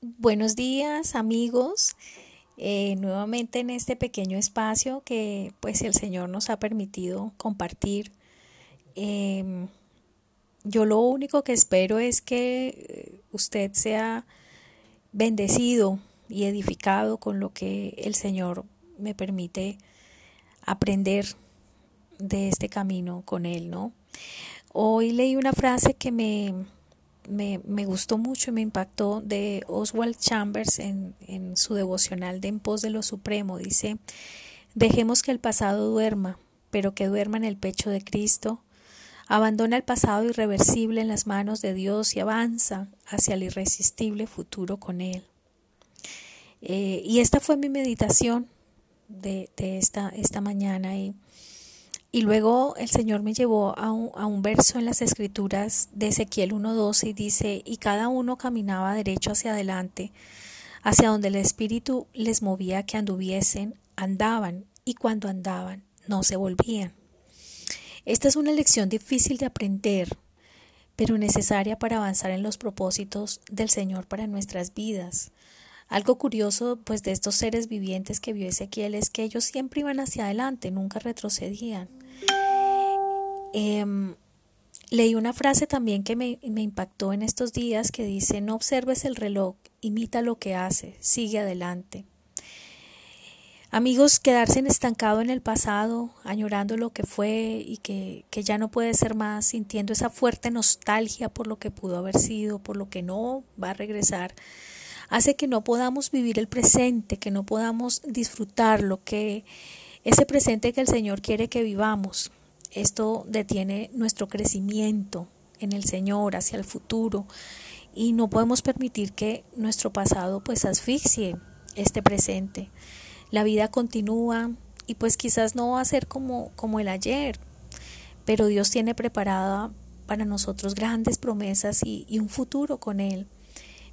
Buenos días amigos, eh, nuevamente en este pequeño espacio que pues el Señor nos ha permitido compartir. Em, yo lo único que espero es que eh, usted sea bendecido y edificado con lo que el Señor me permite aprender de este camino con Él, ¿no? Hoy leí una frase que me me, me, gustó mucho y me impactó de Oswald Chambers en, en su devocional de En pos de lo supremo. Dice, dejemos que el pasado duerma, pero que duerma en el pecho de Cristo. Abandona el pasado irreversible en las manos de Dios y avanza hacia el irresistible futuro con Él. Eh, y esta fue mi meditación de, de esta, esta mañana y y luego el Señor me llevó a un, verso en las escrituras de Ezequiel 1.12 y dice, y cada uno caminaba derecho hacia adelante, hacia donde el Espíritu les movía que anduviesen, andaban, y cuando andaban, no se volvían. Esta es una lección difícil de aprender, pero necesaria para avanzar en los propósitos del Señor para nuestras vidas. Algo curioso, pues, de estos seres vivientes que vio Ezequiel es que ellos siempre iban hacia adelante, nunca retrocedían. Em, leí una frase también que me, me impactó en estos días que dice, no observes el reloj, imita lo que hace, sigue adelante. Amigos, quedarse estancado en el pasado, añorando lo que fue y que, que, ya no puede ser más, sintiendo esa fuerte nostalgia por lo que pudo haber sido, por lo que no va a regresar, hace que no podamos vivir el presente, que no podamos disfrutar lo que ese presente que el Señor quiere que vivamos. Esto detiene nuestro crecimiento en el Señor hacia el futuro y no podemos permitir que nuestro pasado pues asfixie este presente. La vida continúa y pues quizás no va a ser como, como el ayer, pero Dios tiene preparada para nosotros grandes promesas y, y un futuro con Él.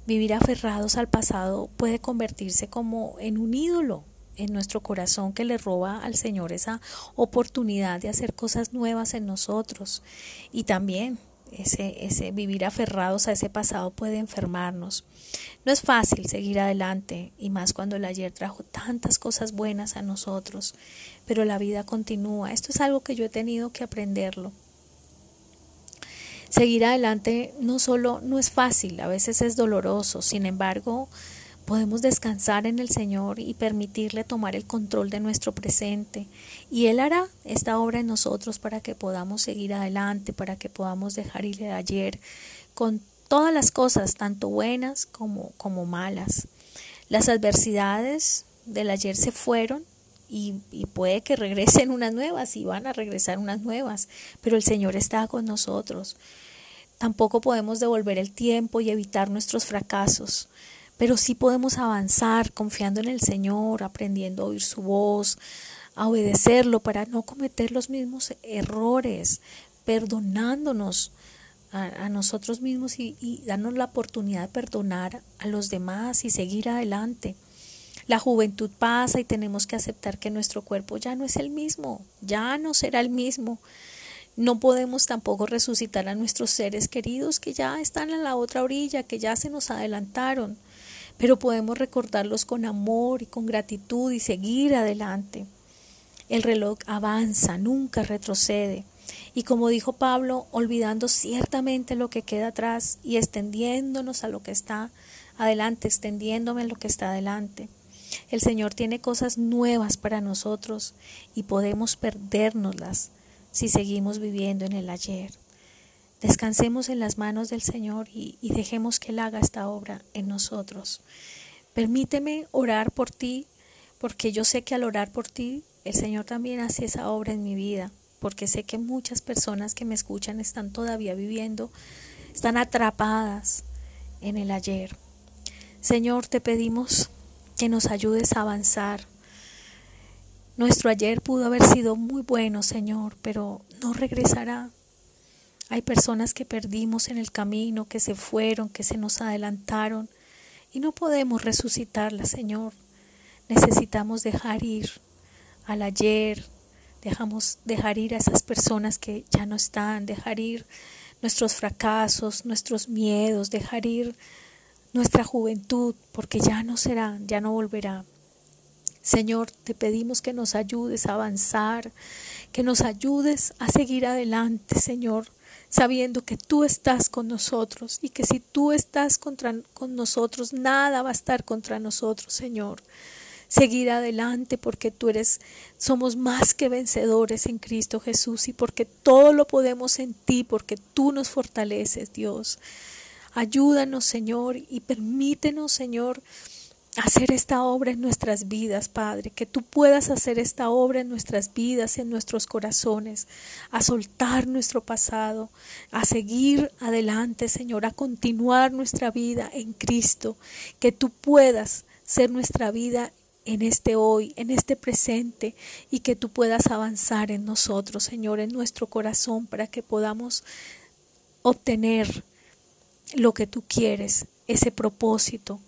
Vivir aferrados al pasado puede convertirse como en un ídolo en nuestro corazón que le roba al Señor esa oportunidad de hacer cosas nuevas en nosotros. Y también ese, ese vivir aferrados a ese pasado puede enfermarnos. No es fácil seguir adelante, y más cuando el ayer trajo tantas cosas buenas a nosotros, pero la vida continúa. Esto es algo que yo he tenido que aprenderlo. Seguir adelante no solo no es fácil, a veces es doloroso, sin embargo, Podemos descansar en el Señor y permitirle tomar el control de nuestro presente. Y Él hará esta obra en nosotros para que podamos seguir adelante, para que podamos dejar ir de ayer con todas las cosas, tanto buenas como, malas. Las adversidades del ayer se fueron y, puede que regresen unas nuevas y van a regresar unas nuevas, pero el Señor está con nosotros. Tampoco podemos devolver el tiempo y evitar nuestros fracasos pero sí podemos avanzar confiando en el Señor, aprendiendo a oír su voz, a obedecerlo para no cometer los mismos errores, perdonándonos a, nosotros mismos y, y darnos la oportunidad de perdonar a los demás y seguir adelante. La juventud pasa y tenemos que aceptar que nuestro cuerpo ya no es el mismo, ya no será el mismo. No podemos tampoco resucitar a nuestros seres queridos que ya están en la otra orilla, que ya se nos adelantaron pero podemos recordarlos con amor y con gratitud y seguir adelante. El reloj avanza, nunca retrocede. Y como dijo Pablo, olvidando ciertamente lo que queda atrás y extendiéndonos a lo que está adelante, extendiéndome a lo que está adelante. El Señor tiene cosas nuevas para nosotros y podemos perdérnoslas si seguimos viviendo en el ayer. Descansemos en las manos del Señor y, dejemos que Él haga esta obra en nosotros. Permíteme orar por ti, porque yo sé que al orar por ti, el Señor también hace esa obra en mi vida, porque sé que muchas personas que me escuchan están todavía viviendo, están atrapadas en el ayer. Señor, te pedimos que nos ayudes a avanzar. Nuestro ayer pudo haber sido muy bueno, Señor, pero no regresará. Hay personas que perdimos en el camino, que se fueron, que se nos adelantaron y no podemos resucitarlas, Señor. Necesitamos dejar ir al ayer, dejamos dejar ir a esas personas que ya no están, dejar ir nuestros fracasos, nuestros miedos, dejar ir nuestra juventud, porque ya no será, ya no volverá. Señor, te pedimos que nos ayudes a avanzar, que nos ayudes a seguir adelante, Señor, sabiendo que tú estás con nosotros y que si tú estás contra, con nosotros, nada va a estar contra nosotros, Señor. Seguir adelante porque tú eres, somos más que vencedores en Cristo Jesús y porque todo lo podemos en ti, porque tú nos fortaleces, Dios. Ayúdanos, Señor, y permítenos, Señor, hacer esta obra en nuestras vidas, Padre, que tú puedas hacer esta obra en nuestras vidas, en nuestros corazones, a soltar nuestro pasado, a seguir adelante, Señor, a continuar nuestra vida en Cristo, que tú puedas ser nuestra vida en este hoy, en este presente, y que tú puedas avanzar en nosotros, Señor, en nuestro corazón, para que podamos obtener lo que tú quieres, ese propósito,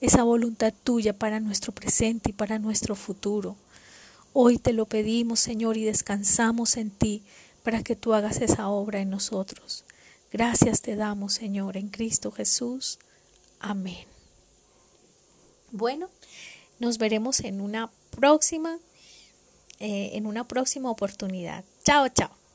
esa voluntad tuya para nuestro presente y para nuestro futuro. Hoy te lo pedimos, Señor, y descansamos en ti para que tú hagas esa obra en nosotros. Gracias te damos, Señor, en Cristo Jesús. Amén. Bueno, nos veremos en una próxima, eh, en una próxima oportunidad. Chao, chao.